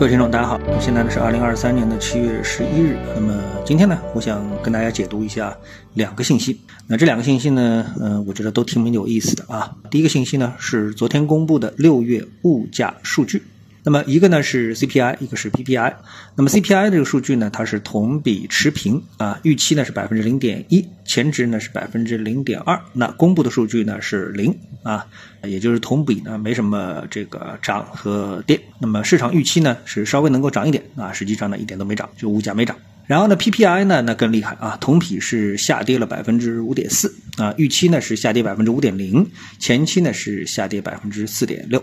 各位听众，大家好，现在呢是二零二三年的七月十一日。那么今天呢，我想跟大家解读一下两个信息。那这两个信息呢，嗯，我觉得都挺有意思的啊。第一个信息呢是昨天公布的六月物价数据。那么一个呢是 CPI，一个是 PPI。那么 CPI 这个数据呢，它是同比持平啊，预期呢是百分之零点一，前值呢是百分之零点二。那公布的数据呢是零啊，也就是同比呢没什么这个涨和跌。那么市场预期呢是稍微能够涨一点啊，实际上呢一点都没涨，就物价没涨。然后呢 PPI 呢那更厉害啊，同比是下跌了百分之五点四啊，预期呢是下跌百分之五点零，前期呢是下跌百分之四点六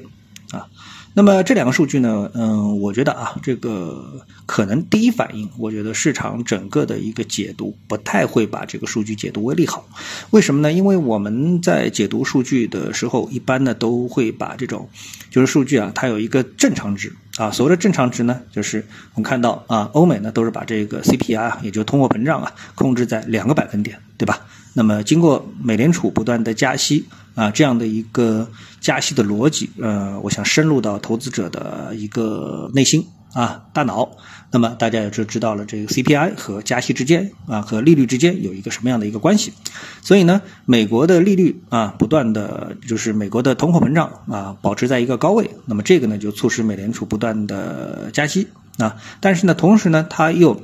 啊。那么这两个数据呢，嗯，我觉得啊，这个可能第一反应，我觉得市场整个的一个解读不太会把这个数据解读为利好。为什么呢？因为我们在解读数据的时候，一般呢都会把这种就是数据啊，它有一个正常值啊。所谓的正常值呢，就是我们看到啊，欧美呢都是把这个 CPI 啊，也就通货膨胀啊，控制在两个百分点，对吧？那么经过美联储不断的加息。啊，这样的一个加息的逻辑，呃，我想深入到投资者的一个内心啊，大脑。那么大家也就知道了，这个 CPI 和加息之间啊，和利率之间有一个什么样的一个关系。所以呢，美国的利率啊，不断的就是美国的通货膨胀啊，保持在一个高位。那么这个呢，就促使美联储不断的加息啊。但是呢，同时呢，它又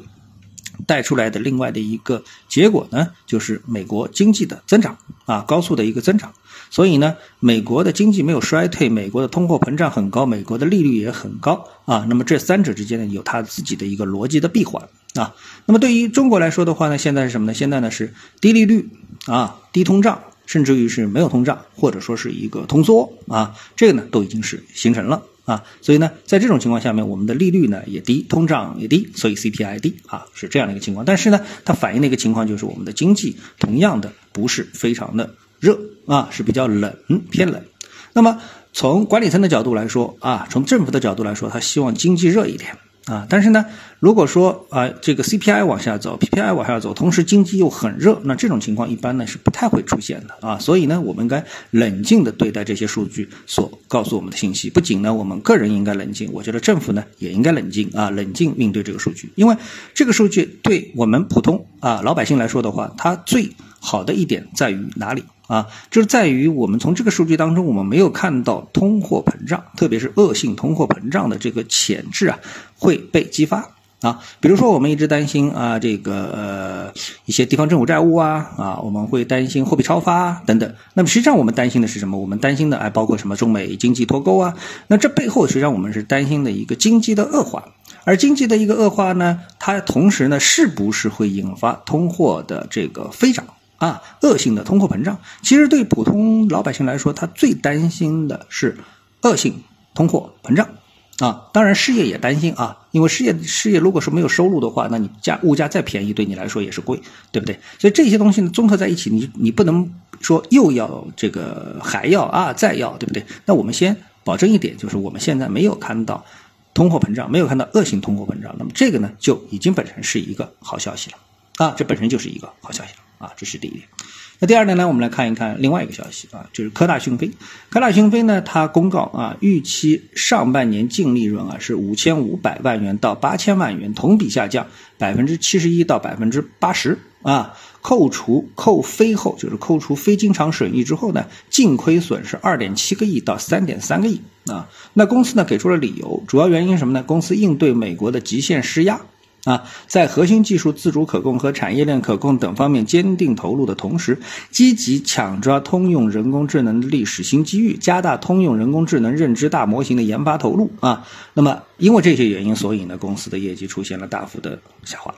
带出来的另外的一个结果呢，就是美国经济的增长啊，高速的一个增长。所以呢，美国的经济没有衰退，美国的通货膨胀很高，美国的利率也很高啊。那么这三者之间呢，有它自己的一个逻辑的闭环啊。那么对于中国来说的话呢，现在是什么呢？现在呢是低利率啊，低通胀，甚至于是没有通胀，或者说是一个通缩啊，这个呢都已经是形成了。啊，所以呢，在这种情况下面，我们的利率呢也低，通胀也低，所以 CPI 低啊，是这样的一个情况。但是呢，它反映的一个情况就是我们的经济同样的不是非常的热啊，是比较冷，偏冷。那么从管理层的角度来说啊，从政府的角度来说，他希望经济热一点。啊，但是呢，如果说啊，这个 CPI 往下走，PPI 往下走，同时经济又很热，那这种情况一般呢是不太会出现的啊。所以呢，我们应该冷静的对待这些数据所告诉我们的信息。不仅呢，我们个人应该冷静，我觉得政府呢也应该冷静啊，冷静面对这个数据，因为这个数据对我们普通啊老百姓来说的话，它最好的一点在于哪里？啊，就是在于我们从这个数据当中，我们没有看到通货膨胀，特别是恶性通货膨胀的这个潜质啊会被激发啊。比如说，我们一直担心啊，这个呃一些地方政府债务啊啊，我们会担心货币超发等等。那么实际上我们担心的是什么？我们担心的还包括什么？中美经济脱钩啊。那这背后实际上我们是担心的一个经济的恶化，而经济的一个恶化呢，它同时呢是不是会引发通货的这个飞涨？啊，恶性的通货膨胀，其实对普通老百姓来说，他最担心的是恶性通货膨胀啊。当然，失业也担心啊，因为失业失业如果是没有收入的话，那你价物价再便宜，对你来说也是贵，对不对？所以这些东西呢，综合在一起，你你不能说又要这个还要啊再要，对不对？那我们先保证一点，就是我们现在没有看到通货膨胀，没有看到恶性通货膨胀，那么这个呢，就已经本身是一个好消息了啊，这本身就是一个好消息了。啊，这是第一点。那第二点呢？我们来看一看另外一个消息啊，就是科大讯飞。科大讯飞呢，它公告啊，预期上半年净利润啊是五千五百万元到八千万元，同比下降百分之七十一到百分之八十啊。扣除扣非后，就是扣除非经常损益之后呢，净亏损是二点七个亿到三点三个亿啊。那公司呢给出了理由，主要原因什么呢？公司应对美国的极限施压。啊，在核心技术自主可控和产业链可控等方面坚定投入的同时，积极抢抓通用人工智能的历史新机遇，加大通用人工智能认知大模型的研发投入啊。那么，因为这些原因，所以呢，公司的业绩出现了大幅的下滑。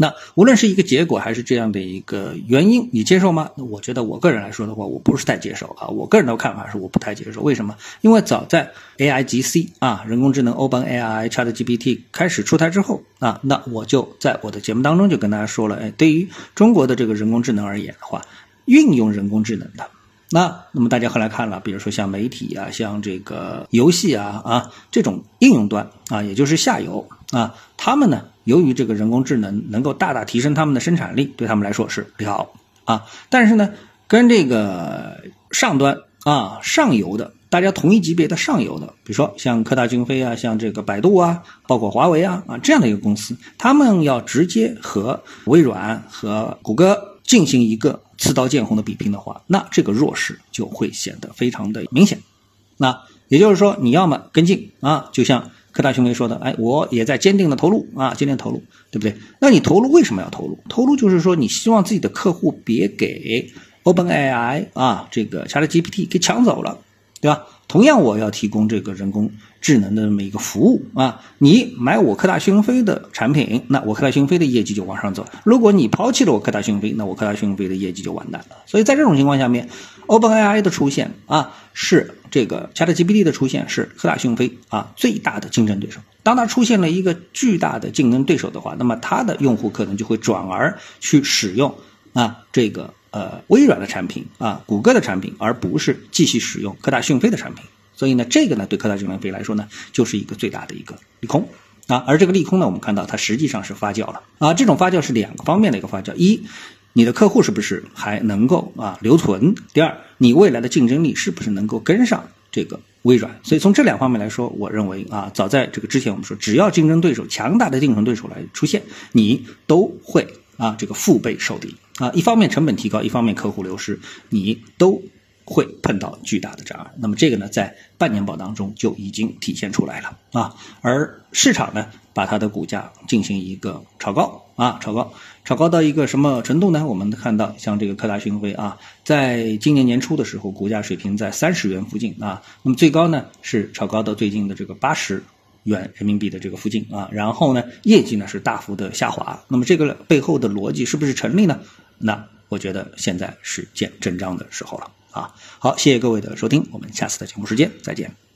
那无论是一个结果还是这样的一个原因，你接受吗？那我觉得我个人来说的话，我不是太接受啊。我个人的看法是我不太接受。为什么？因为早在 A I G C 啊，人工智能 Open A I Chat G P T 开始出台之后啊，那我就在我的节目当中就跟大家说了，哎，对于中国的这个人工智能而言的话，运用人工智能的。那那么大家后来看了，比如说像媒体啊，像这个游戏啊啊这种应用端啊，也就是下游啊，他们呢，由于这个人工智能能够大大提升他们的生产力，对他们来说是利好啊。但是呢，跟这个上端啊上游的大家同一级别的上游的，比如说像科大讯飞啊，像这个百度啊，包括华为啊啊这样的一个公司，他们要直接和微软和谷歌进行一个刺刀见红的比拼的话，那这个弱势就会显得非常的明显。那也就是说，你要么跟进啊，就像科大讯飞说的，哎，我也在坚定的投入啊，坚定投入，对不对？那你投入为什么要投入？投入就是说，你希望自己的客户别给 OpenAI 啊这个 ChatGPT 给抢走了，对吧？同样，我要提供这个人工智能的这么一个服务啊，你买我科大讯飞的产品，那我科大讯飞的业绩就往上走；如果你抛弃了我科大讯飞，那我科大讯飞的业绩就完蛋了。所以在这种情况下面，OpenAI 的出现啊，是这个 ChatGPT 的出现，是科大讯飞啊最大的竞争对手。当它出现了一个巨大的竞争对手的话，那么它的用户可能就会转而去使用啊这个。呃，微软的产品啊，谷歌的产品，而不是继续使用科大讯飞的产品。所以呢，这个呢，对科大讯飞来说呢，就是一个最大的一个利空啊。而这个利空呢，我们看到它实际上是发酵了啊。这种发酵是两个方面的一个发酵：一，你的客户是不是还能够啊留存；第二，你未来的竞争力是不是能够跟上这个微软。所以从这两方面来说，我认为啊，早在这个之前，我们说，只要竞争对手强大的竞争对手来出现，你都会啊这个腹背受敌。啊，一方面成本提高，一方面客户流失，你都会碰到巨大的障碍。那么这个呢，在半年报当中就已经体现出来了啊。而市场呢，把它的股价进行一个炒高啊，炒高，炒高到一个什么程度呢？我们看到，像这个科大讯飞啊，在今年年初的时候，股价水平在三十元附近啊，那么最高呢是炒高到最近的这个八十。元人民币的这个附近啊，然后呢，业绩呢是大幅的下滑，那么这个背后的逻辑是不是成立呢？那我觉得现在是见真章的时候了啊！好，谢谢各位的收听，我们下次的节目时间再见。